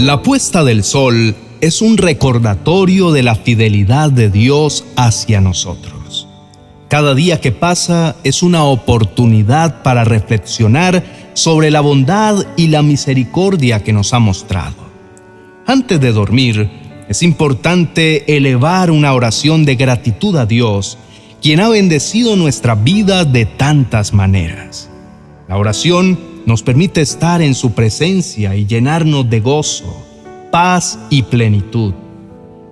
La puesta del sol es un recordatorio de la fidelidad de Dios hacia nosotros. Cada día que pasa es una oportunidad para reflexionar sobre la bondad y la misericordia que nos ha mostrado. Antes de dormir, es importante elevar una oración de gratitud a Dios, quien ha bendecido nuestra vida de tantas maneras. La oración nos permite estar en su presencia y llenarnos de gozo, paz y plenitud.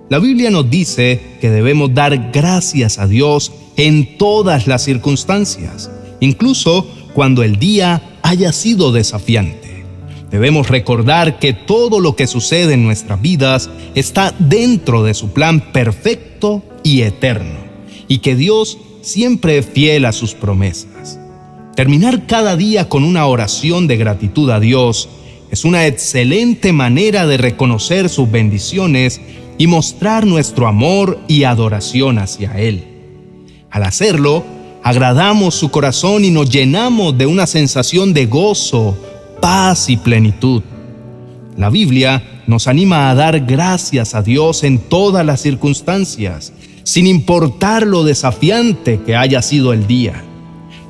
La Biblia nos dice que debemos dar gracias a Dios en todas las circunstancias, incluso cuando el día haya sido desafiante. Debemos recordar que todo lo que sucede en nuestras vidas está dentro de su plan perfecto y eterno, y que Dios siempre es fiel a sus promesas. Terminar cada día con una oración de gratitud a Dios es una excelente manera de reconocer sus bendiciones y mostrar nuestro amor y adoración hacia Él. Al hacerlo, agradamos su corazón y nos llenamos de una sensación de gozo, paz y plenitud. La Biblia nos anima a dar gracias a Dios en todas las circunstancias, sin importar lo desafiante que haya sido el día.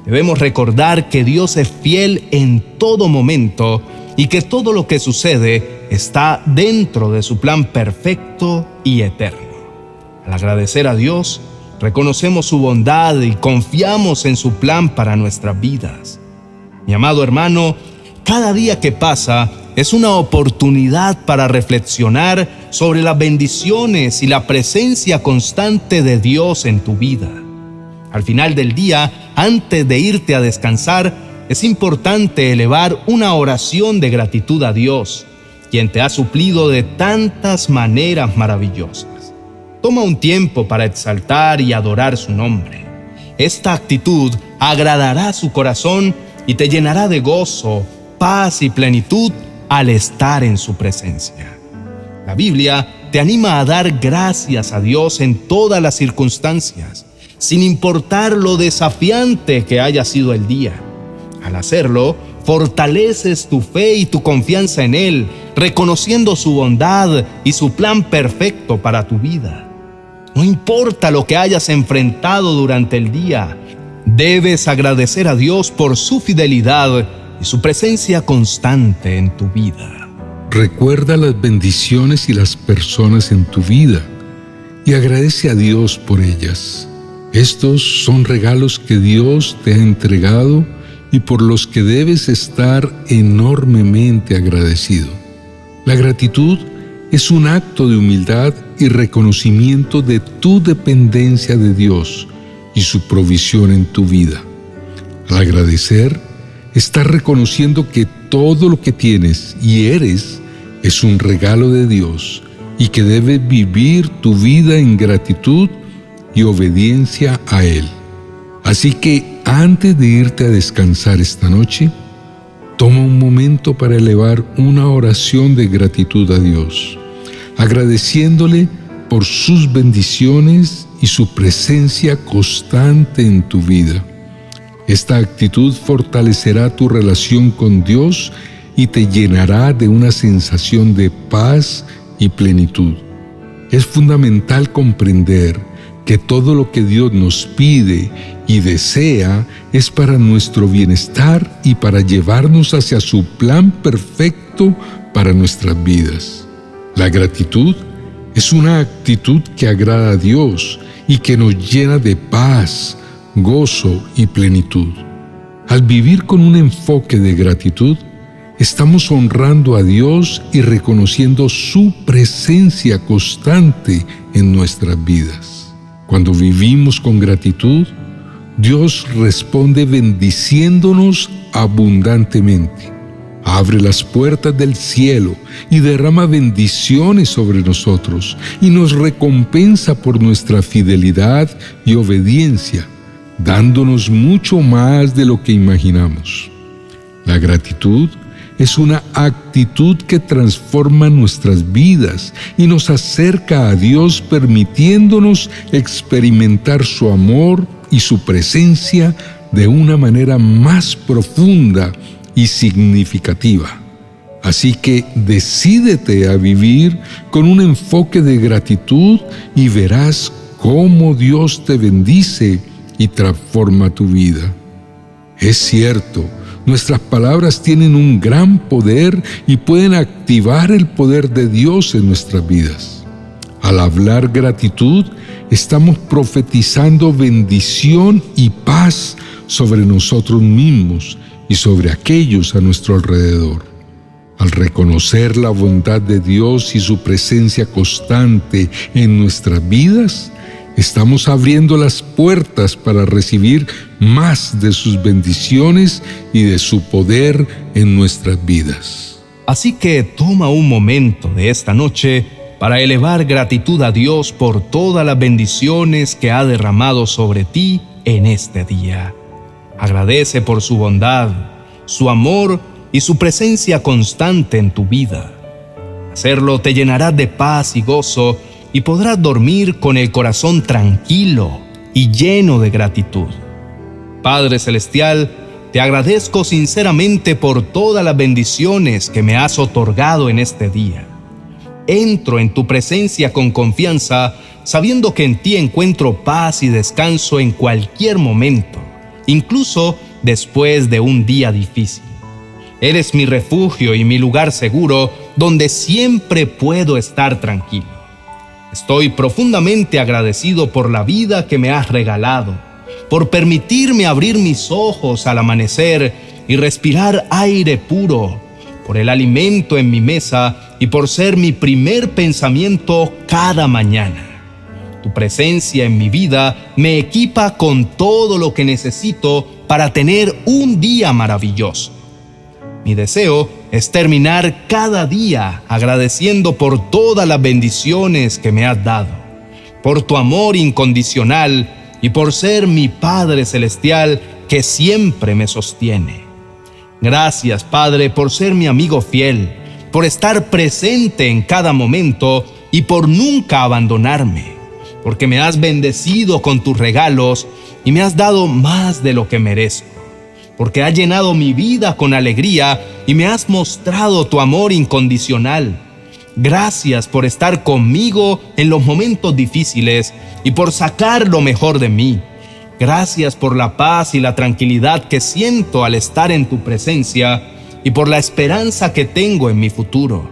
Debemos recordar que Dios es fiel en todo momento y que todo lo que sucede está dentro de su plan perfecto y eterno. Al agradecer a Dios, reconocemos su bondad y confiamos en su plan para nuestras vidas. Mi amado hermano, cada día que pasa es una oportunidad para reflexionar sobre las bendiciones y la presencia constante de Dios en tu vida. Al final del día, antes de irte a descansar, es importante elevar una oración de gratitud a Dios, quien te ha suplido de tantas maneras maravillosas. Toma un tiempo para exaltar y adorar su nombre. Esta actitud agradará su corazón y te llenará de gozo, paz y plenitud al estar en su presencia. La Biblia te anima a dar gracias a Dios en todas las circunstancias, sin importar lo desafiante que haya sido el día. Al hacerlo, fortaleces tu fe y tu confianza en Él, reconociendo su bondad y su plan perfecto para tu vida. No importa lo que hayas enfrentado durante el día, debes agradecer a Dios por su fidelidad y su presencia constante en tu vida. Recuerda las bendiciones y las personas en tu vida y agradece a Dios por ellas. Estos son regalos que Dios te ha entregado y por los que debes estar enormemente agradecido. La gratitud es un acto de humildad y reconocimiento de tu dependencia de Dios y su provisión en tu vida. Al agradecer, estás reconociendo que todo lo que tienes y eres es un regalo de Dios y que debes vivir tu vida en gratitud y obediencia a Él. Así que antes de irte a descansar esta noche, toma un momento para elevar una oración de gratitud a Dios, agradeciéndole por sus bendiciones y su presencia constante en tu vida. Esta actitud fortalecerá tu relación con Dios y te llenará de una sensación de paz y plenitud. Es fundamental comprender que todo lo que Dios nos pide y desea es para nuestro bienestar y para llevarnos hacia su plan perfecto para nuestras vidas. La gratitud es una actitud que agrada a Dios y que nos llena de paz, gozo y plenitud. Al vivir con un enfoque de gratitud, estamos honrando a Dios y reconociendo su presencia constante en nuestras vidas. Cuando vivimos con gratitud, Dios responde bendiciéndonos abundantemente. Abre las puertas del cielo y derrama bendiciones sobre nosotros y nos recompensa por nuestra fidelidad y obediencia, dándonos mucho más de lo que imaginamos. La gratitud es una actitud que transforma nuestras vidas y nos acerca a Dios permitiéndonos experimentar su amor y su presencia de una manera más profunda y significativa. Así que decídete a vivir con un enfoque de gratitud y verás cómo Dios te bendice y transforma tu vida. Es cierto, nuestras palabras tienen un gran poder y pueden activar el poder de Dios en nuestras vidas. Al hablar gratitud, estamos profetizando bendición y paz sobre nosotros mismos y sobre aquellos a nuestro alrededor. Al reconocer la bondad de Dios y su presencia constante en nuestras vidas, estamos abriendo las puertas para recibir más de sus bendiciones y de su poder en nuestras vidas. Así que toma un momento de esta noche para elevar gratitud a Dios por todas las bendiciones que ha derramado sobre ti en este día. Agradece por su bondad, su amor y su presencia constante en tu vida. Hacerlo te llenará de paz y gozo y podrás dormir con el corazón tranquilo y lleno de gratitud. Padre Celestial, te agradezco sinceramente por todas las bendiciones que me has otorgado en este día. Entro en tu presencia con confianza, sabiendo que en ti encuentro paz y descanso en cualquier momento, incluso después de un día difícil. Eres mi refugio y mi lugar seguro donde siempre puedo estar tranquilo. Estoy profundamente agradecido por la vida que me has regalado, por permitirme abrir mis ojos al amanecer y respirar aire puro, por el alimento en mi mesa y por ser mi primer pensamiento cada mañana. Tu presencia en mi vida me equipa con todo lo que necesito para tener un día maravilloso. Mi deseo es terminar cada día agradeciendo por todas las bendiciones que me has dado, por tu amor incondicional y por ser mi Padre Celestial que siempre me sostiene. Gracias, Padre, por ser mi amigo fiel, por estar presente en cada momento y por nunca abandonarme, porque me has bendecido con tus regalos y me has dado más de lo que merezco porque has llenado mi vida con alegría y me has mostrado tu amor incondicional. Gracias por estar conmigo en los momentos difíciles y por sacar lo mejor de mí. Gracias por la paz y la tranquilidad que siento al estar en tu presencia y por la esperanza que tengo en mi futuro,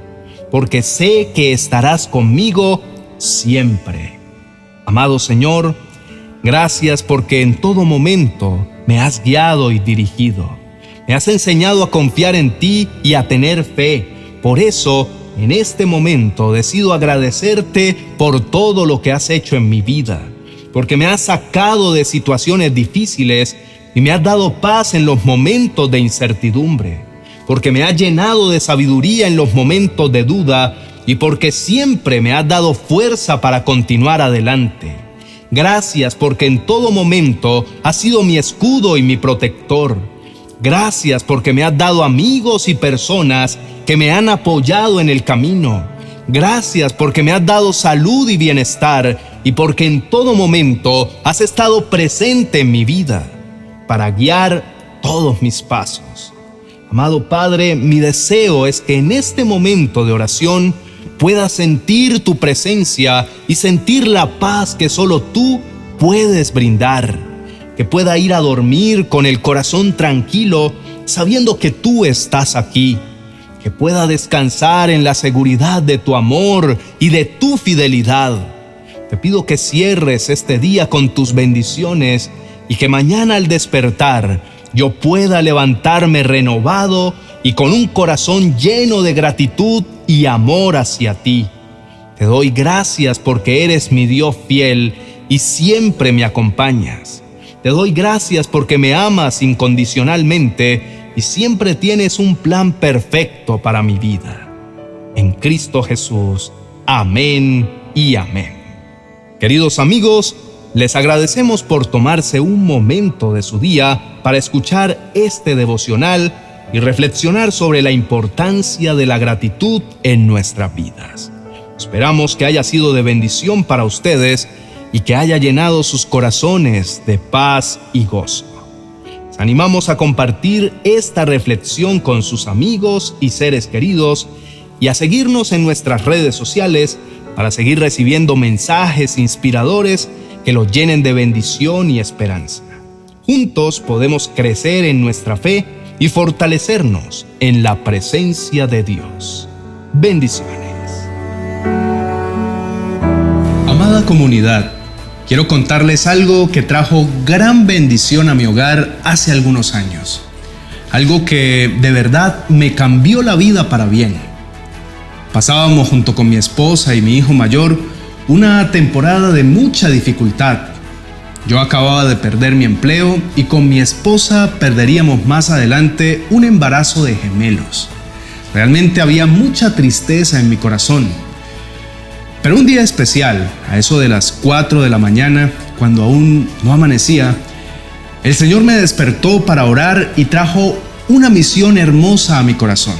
porque sé que estarás conmigo siempre. Amado Señor, gracias porque en todo momento me has guiado y dirigido. Me has enseñado a confiar en ti y a tener fe. Por eso, en este momento decido agradecerte por todo lo que has hecho en mi vida, porque me has sacado de situaciones difíciles y me has dado paz en los momentos de incertidumbre, porque me has llenado de sabiduría en los momentos de duda y porque siempre me has dado fuerza para continuar adelante. Gracias porque en todo momento has sido mi escudo y mi protector. Gracias porque me has dado amigos y personas que me han apoyado en el camino. Gracias porque me has dado salud y bienestar y porque en todo momento has estado presente en mi vida para guiar todos mis pasos. Amado Padre, mi deseo es que en este momento de oración pueda sentir tu presencia y sentir la paz que solo tú puedes brindar. Que pueda ir a dormir con el corazón tranquilo sabiendo que tú estás aquí. Que pueda descansar en la seguridad de tu amor y de tu fidelidad. Te pido que cierres este día con tus bendiciones y que mañana al despertar yo pueda levantarme renovado y con un corazón lleno de gratitud y amor hacia ti. Te doy gracias porque eres mi Dios fiel y siempre me acompañas. Te doy gracias porque me amas incondicionalmente y siempre tienes un plan perfecto para mi vida. En Cristo Jesús. Amén y amén. Queridos amigos, les agradecemos por tomarse un momento de su día para escuchar este devocional y reflexionar sobre la importancia de la gratitud en nuestras vidas. Esperamos que haya sido de bendición para ustedes y que haya llenado sus corazones de paz y gozo. animamos a compartir esta reflexión con sus amigos y seres queridos y a seguirnos en nuestras redes sociales para seguir recibiendo mensajes inspiradores que los llenen de bendición y esperanza. Juntos podemos crecer en nuestra fe y fortalecernos en la presencia de Dios. Bendiciones. Amada comunidad, quiero contarles algo que trajo gran bendición a mi hogar hace algunos años. Algo que de verdad me cambió la vida para bien. Pasábamos junto con mi esposa y mi hijo mayor una temporada de mucha dificultad. Yo acababa de perder mi empleo y con mi esposa perderíamos más adelante un embarazo de gemelos. Realmente había mucha tristeza en mi corazón pero un día especial, a eso de las 4 de la mañana, cuando aún no amanecía, el Señor me despertó para orar y trajo una misión hermosa a mi corazón.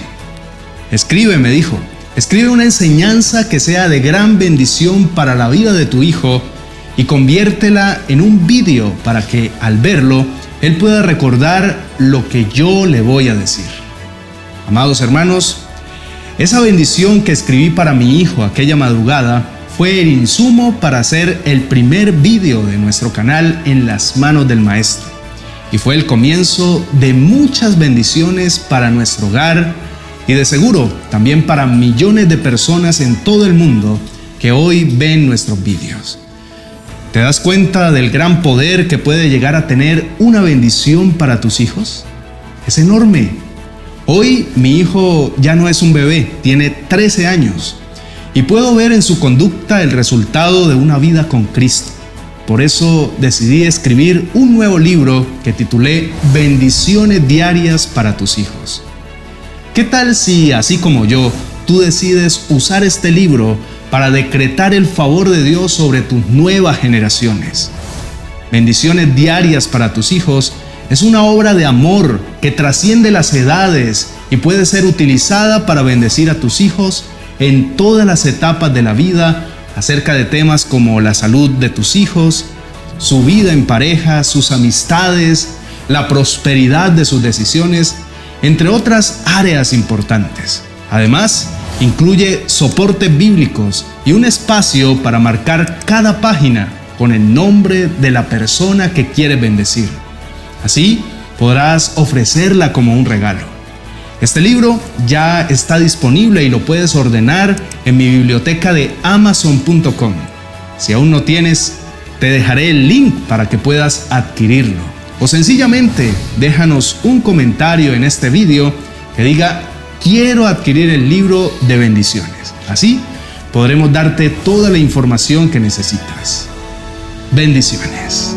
Escribe, me dijo, escribe una enseñanza que sea de gran bendición para la vida de tu hijo y conviértela en un vídeo para que al verlo él pueda recordar lo que yo le voy a decir. Amados hermanos, esa bendición que escribí para mi hijo aquella madrugada fue el insumo para hacer el primer vídeo de nuestro canal en las manos del maestro. Y fue el comienzo de muchas bendiciones para nuestro hogar y de seguro también para millones de personas en todo el mundo que hoy ven nuestros vídeos. ¿Te das cuenta del gran poder que puede llegar a tener una bendición para tus hijos? Es enorme Hoy mi hijo ya no es un bebé, tiene 13 años y puedo ver en su conducta el resultado de una vida con Cristo. Por eso decidí escribir un nuevo libro que titulé Bendiciones Diarias para tus hijos. ¿Qué tal si, así como yo, tú decides usar este libro para decretar el favor de Dios sobre tus nuevas generaciones? Bendiciones diarias para tus hijos es una obra de amor que trasciende las edades y puede ser utilizada para bendecir a tus hijos en todas las etapas de la vida acerca de temas como la salud de tus hijos, su vida en pareja, sus amistades, la prosperidad de sus decisiones, entre otras áreas importantes. Además, incluye soportes bíblicos y un espacio para marcar cada página con el nombre de la persona que quiere bendecir. Así podrás ofrecerla como un regalo. Este libro ya está disponible y lo puedes ordenar en mi biblioteca de amazon.com. Si aún no tienes, te dejaré el link para que puedas adquirirlo. O sencillamente déjanos un comentario en este video que diga quiero adquirir el libro de bendiciones. Así podremos darte toda la información que necesitas. Bendiciones.